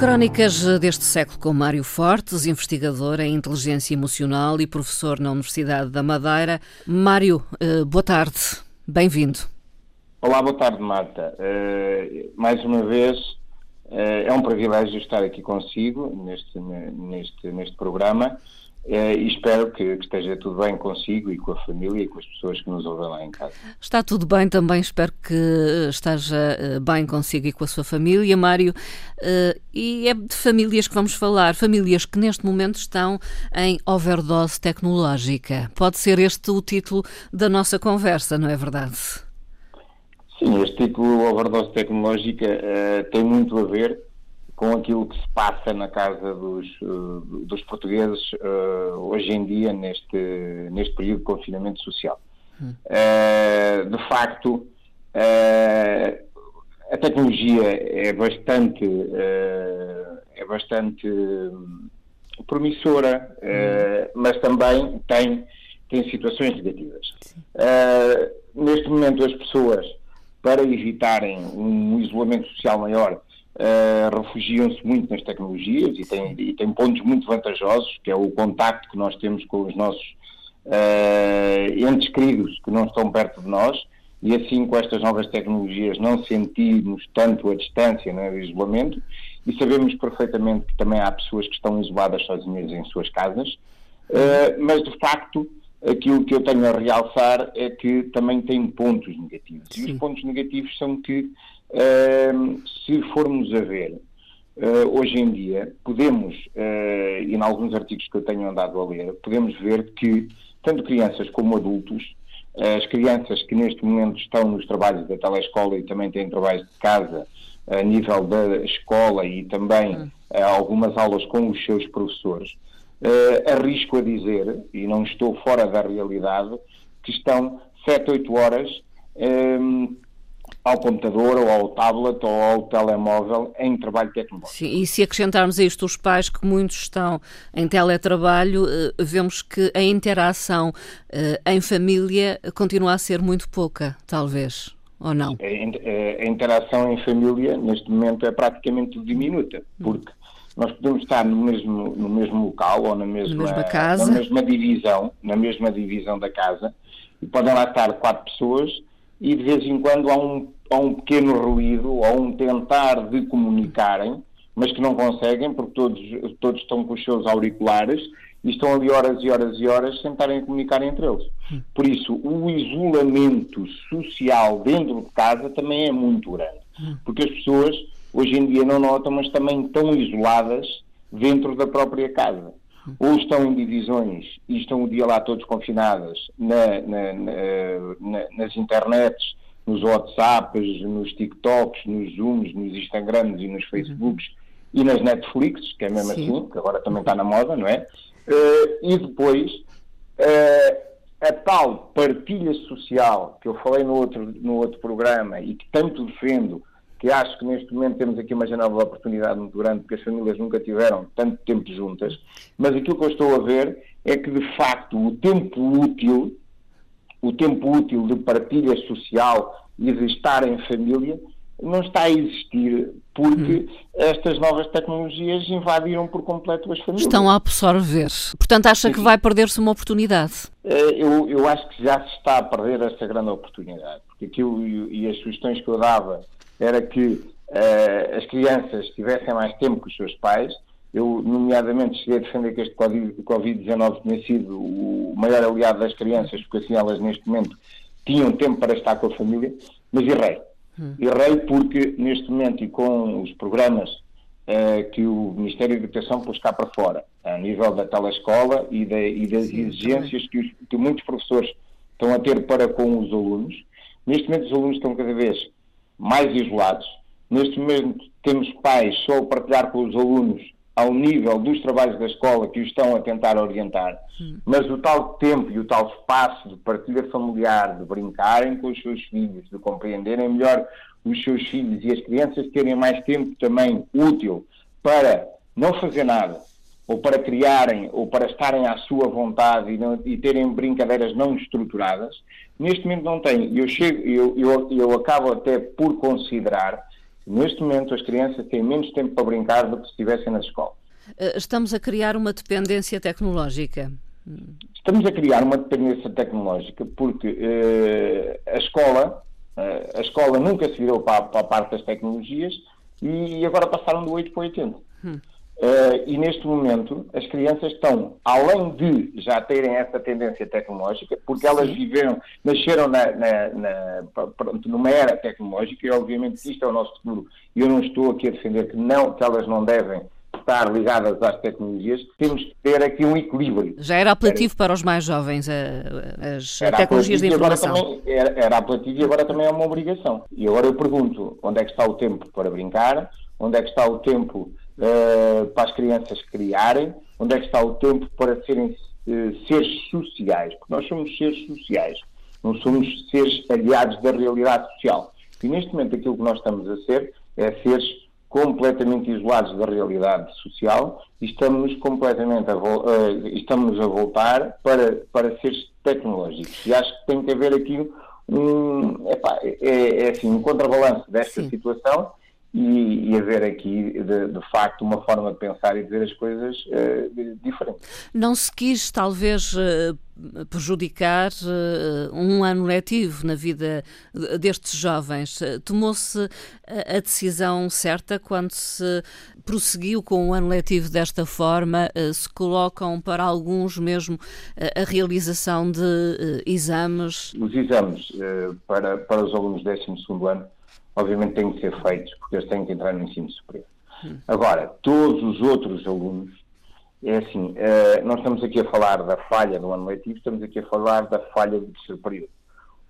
Crónicas deste século com Mário Fortes, investigador em inteligência emocional e professor na Universidade da Madeira. Mário, eh, boa tarde, bem-vindo. Olá, boa tarde, Marta. Uh, mais uma vez, uh, é um privilégio estar aqui consigo neste, neste, neste programa é, e espero que, que, esteja tudo bem consigo e com a família e com as pessoas que nos ouvem lá em casa. Está tudo bem também, espero que esteja eh, bem consigo e com a sua família, Mário. Eh, e é de famílias que vamos falar, famílias que neste momento estão em overdose tecnológica. Pode ser este o título da nossa conversa, não é verdade? Sim, este título, overdose tecnológica, tem muito a ver com aquilo que se passa na casa dos, uh, dos portugueses uh, hoje em dia, neste, neste período de confinamento social. Hum. Uh, de facto, a tecnologia é bastante, é bastante promissora, hum. mas também tem, tem situações negativas. neste momento, as pessoas, para evitarem um isolamento social maior, uh, refugiam-se muito nas tecnologias e têm, e têm pontos muito vantajosos, que é o contacto que nós temos com os nossos uh, entes queridos que não estão perto de nós, e assim com estas novas tecnologias não sentimos tanto a distância, né, o isolamento, e sabemos perfeitamente que também há pessoas que estão isoladas sozinhas em suas casas, uh, mas de facto aquilo que eu tenho a realçar é que também tem pontos negativos. Sim. E os pontos negativos são que se formos a ver, uh, hoje em dia, podemos, uh, e em alguns artigos que eu tenho andado a ler, podemos ver que tanto crianças como adultos, as crianças que neste momento estão nos trabalhos da telescola e também têm trabalhos de casa a nível da escola e também hum. algumas aulas com os seus professores, arrisco a dizer, e não estou fora da realidade, que estão 7, 8 horas ao computador ou ao tablet ou ao telemóvel em trabalho tecnológico. Sim, e se acrescentarmos a isto os pais que muitos estão em teletrabalho, eh, vemos que a interação eh, em família continua a ser muito pouca, talvez, ou não? A, interação em família neste momento é praticamente diminuta, porque nós podemos estar no mesmo, no mesmo local ou na mesma, na mesma casa, na mesma divisão, na mesma divisão da casa, e podem lá estar quatro pessoas e de vez em quando há um, há um pequeno ruído ou um tentar de comunicarem, mas que não conseguem porque todos, todos estão com os seus auriculares e estão ali horas e horas e horas sem estarem a comunicar entre eles. Por isso, o isolamento social dentro de casa também é muito grande, porque as pessoas hoje em dia não notam, mas também estão isoladas dentro da própria casa ou estão em divisões e estão o dia lá todos confinadas na, na, na, nas internets, nos WhatsApps, nos TikToks, nos Zooms, nos Instagrams e nos Facebooks uhum. e nas Netflix, que é mesmo Sim. assim, que agora também está na moda, não é? Uh, e depois uh, a tal partilha social que eu falei no outro, no outro programa e que tanto defendo que acho que neste momento temos aqui uma janela de oportunidade muito grande, porque as famílias nunca tiveram tanto tempo juntas, mas aquilo que eu estou a ver é que, de facto, o tempo útil, o tempo útil de partilha social e de estar em família, não está a existir porque hum. estas novas tecnologias invadiram por completo as famílias. Estão a absorver. Portanto, acha que vai perder-se uma oportunidade? Eh, eu, eu acho que já se está a perder esta grande oportunidade. Porque aquilo e as sugestões que eu dava era que uh, as crianças tivessem mais tempo com os seus pais. Eu, nomeadamente, cheguei a defender que este Covid-19 tinha sido o maior aliado das crianças, porque assim elas, neste momento, tinham tempo para estar com a família, mas errei. Hum. Errei porque, neste momento, e com os programas uh, que o Ministério da Educação pôs cá para fora, a nível da telescola e, de, e das Sim, exigências que, os, que muitos professores estão a ter para com os alunos, neste momento os alunos estão cada vez mais isolados. Neste momento temos pais só a partilhar com os alunos ao nível dos trabalhos da escola que os estão a tentar orientar, hum. mas o tal tempo e o tal espaço de partilha familiar, de brincarem com os seus filhos, de compreenderem melhor os seus filhos e as crianças terem mais tempo também útil para não fazer nada, ou para criarem, ou para estarem à sua vontade e, não, e terem brincadeiras não estruturadas, neste momento não tem. Eu, chego, eu, eu, eu acabo até por considerar Neste momento, as crianças têm menos tempo para brincar do que se estivessem na escola. Eh, estamos a criar uma dependência tecnológica. Estamos a criar uma dependência tecnológica porque uh, a escola uh, a escola nunca se virou para, para, a parte das tecnologias e agora passaram do 8 para o 80. Hum. Uh, e neste momento as crianças estão, além de já terem essa tendência tecnológica, porque elas viveram, nasceram na, na, na, pronto, numa era tecnológica e obviamente isto é o nosso futuro. E eu não estou aqui a defender que, não, que elas não devem estar ligadas às tecnologias, temos que ter aqui um equilíbrio. Já era apelativo era, para os mais jovens as tecnologias de informação. Também, era, era apelativo e agora também é uma obrigação. E agora eu pergunto, onde é que está o tempo para brincar? Onde é que está o tempo uh, para as crianças criarem, onde é que está o tempo para serem uh, seres sociais, porque nós somos seres sociais, não somos seres aliados da realidade social. E neste momento aquilo que nós estamos a ser é seres completamente isolados da realidade social e estamos completamente a, uh, estamos a voltar para, para seres tecnológicos. E acho que tem que haver aqui um, epá, é, é assim, um contrabalanço desta Sim. situação e, e haver aqui, de, de, facto, uma forma de pensar e de ver as coisas uh, diferente. Não se quis, talvez, uh, prejudicar uh, um ano letivo na vida destes jovens. Tomou-se a decisão certa quando se prosseguiu com o ano letivo desta forma? Se colocam para alguns mesmo a realização de exames? Os exames para, para os alunos do 12 ano obviamente têm que ser feitos, porque eles têm que entrar no ensino superior. Hum. Agora, todos os outros alunos, é assim, uh, nós estamos aqui a falar da falha do ano letivo, estamos aqui a falar da falha do terceiro período.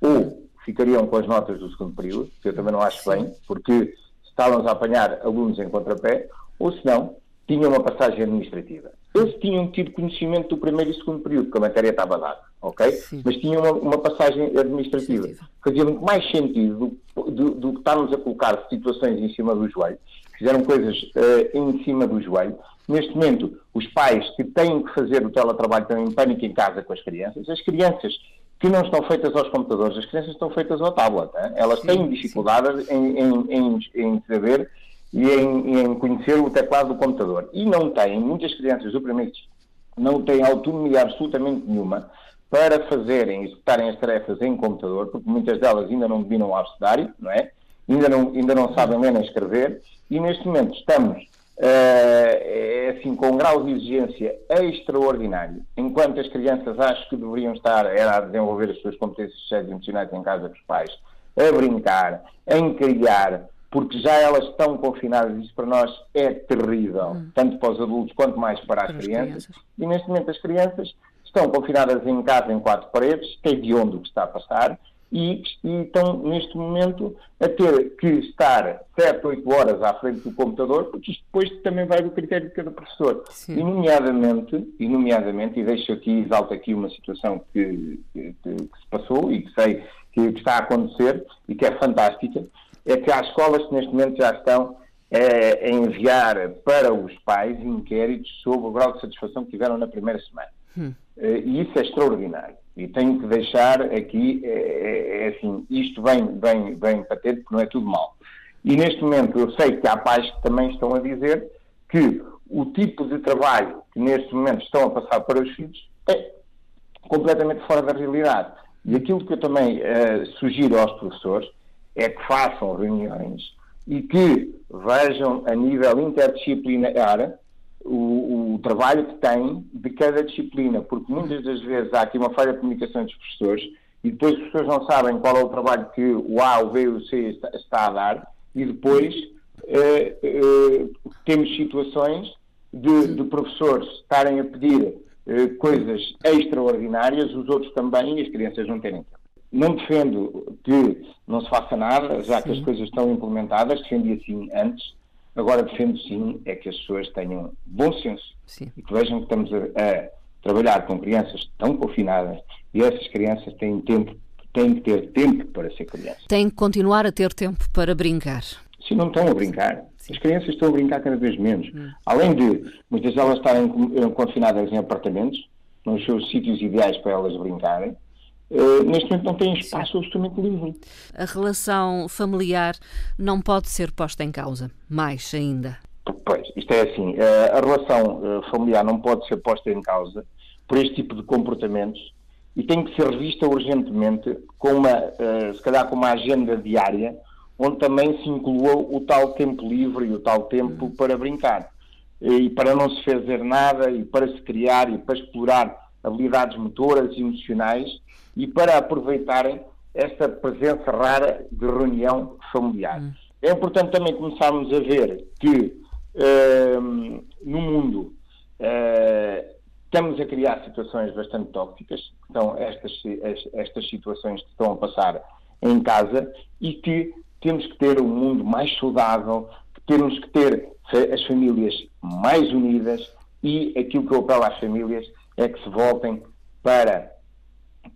Ou ficariam com as notas do segundo período, que eu também não acho bem, porque estávamos a apanhar alunos em contrapé, ou se não, tinham uma passagem administrativa. Eles tinham tido conhecimento do primeiro e segundo período, porque a matéria estava dada, ok? Sim. Mas tinham uma, uma passagem administrativa. Sim. Fazia muito mais sentido do, do, do, que estarmos a colocar situações em cima do joelho. Fizeram coisas uh, em cima do joelho. Neste momento, os pais que têm que fazer o teletrabalho estão em pânico em casa com as crianças. As crianças que não estão feitas aos computadores, as crianças estão feitas ao tablet. Hein? Elas sim, têm dificuldades em, em, em, em saber e em, conhecer o teclado do computador. E não têm, muitas crianças do primeiro não têm autonomia absolutamente nenhuma para fazerem, executarem as tarefas em computador, porque muitas delas ainda não dominam o abecedário, não é? Ainda não, ainda não sabem ler nem escrever, e neste momento estamos uh, assim, com um grau de exigência extraordinário, enquanto as crianças acho que deveriam estar era a desenvolver as suas competências sociais e emocionais em casa dos pais, a brincar, em criar, porque já elas estão confinadas, isso para nós é terrível, hum. tanto para os adultos quanto mais para as, para crianças. crianças. E neste momento as crianças estão confinadas em casa em quatro paredes, tem de onde o que está a passar, e, e, estão neste momento a ter que estar 7, 8 horas à frente do computador, porque isto depois também vai do critério de cada professor. Sim. E nomeadamente, e nomeadamente, e deixo aqui, exalto aqui uma situação que, que, que se passou e que sei que, que, está a acontecer e que é fantástica, é que há escolas que neste momento já estão é, a enviar para os pais inquéritos sobre o grau de satisfação que tiveram na primeira semana. Hum. Eh, e isso é extraordinário. E tenho que deixar aqui, é, é, assim, isto vem, vem, vem para ter, porque não é tudo mal. E neste momento eu sei que há pais que também estão a dizer que o tipo de trabalho que neste momento estão a passar para os filhos é completamente fora da realidade. E aquilo que eu também uh, sugiro aos professores é que façam reuniões e que vejam a nível interdisciplinar o, o, trabalho que tem de cada disciplina, porque muitas das vezes há aqui uma falha de comunicação dos professores e depois os professores não sabem qual é o trabalho que o A, o B e o C está, está a dar e depois eh, eh, temos situações de, de, professores estarem a pedir eh, coisas extraordinárias, os outros também e as crianças não terem tempo. Não defendo que não se faça nada, já que as coisas estão implementadas, defendi assim antes, Agora defendo sim é que as pessoas tenham bom senso sim. e que vejam que estamos a, a, trabalhar com crianças tão confinadas e essas crianças têm tempo, têm que ter tempo para ser crianças. Têm que continuar a ter tempo para brincar. Se não estão a brincar. Sim. As crianças estão a brincar cada vez menos. Hum. Além de muitas delas estarem confinadas em apartamentos, nos seus sítios ideais para elas brincarem, uh, neste momento não têm espaço absolutamente livre. A relação familiar não pode ser posta em causa, mais ainda. Pois, isto é assim, uh, a relação uh, familiar não pode ser posta em causa por este tipo de comportamentos e tem que ser revista urgentemente com uma, se calhar com uma agenda diária onde também se inclua o tal tempo livre e o tal tempo para brincar. E para não se fazer nada, e para se criar e para explorar habilidades motoras e emocionais, e para aproveitarem esta presença rara de reunião familiar. Hum. É importante também começarmos a ver que uh, no mundo uh, estamos a criar situações bastante tóxicas, então estas, estas situações que estão a passar em casa e que temos que ter um mundo mais saudável, temos que ter as famílias mais unidas e aquilo que eu apelo às famílias é que se voltem para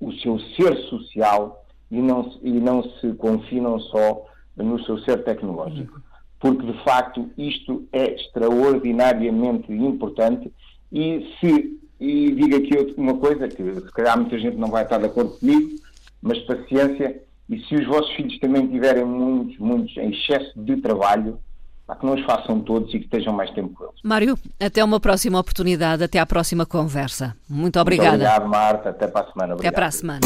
o seu ser social e não, e não se confinam só no seu ser tecnológico. Porque, de facto, isto é extraordinariamente importante e se e digo aqui uma coisa que se calhar muita gente não vai estar de acordo comigo, mas paciência, e se os vossos filhos também tiverem muitos, muitos em excesso de trabalho, para que não os façam todos e que estejam mais tempo com eles. Mário, até uma próxima oportunidade, até à próxima conversa. Muito obrigada. Muito obrigado, Marta. Até para a semana. Obrigado. Até para a semana.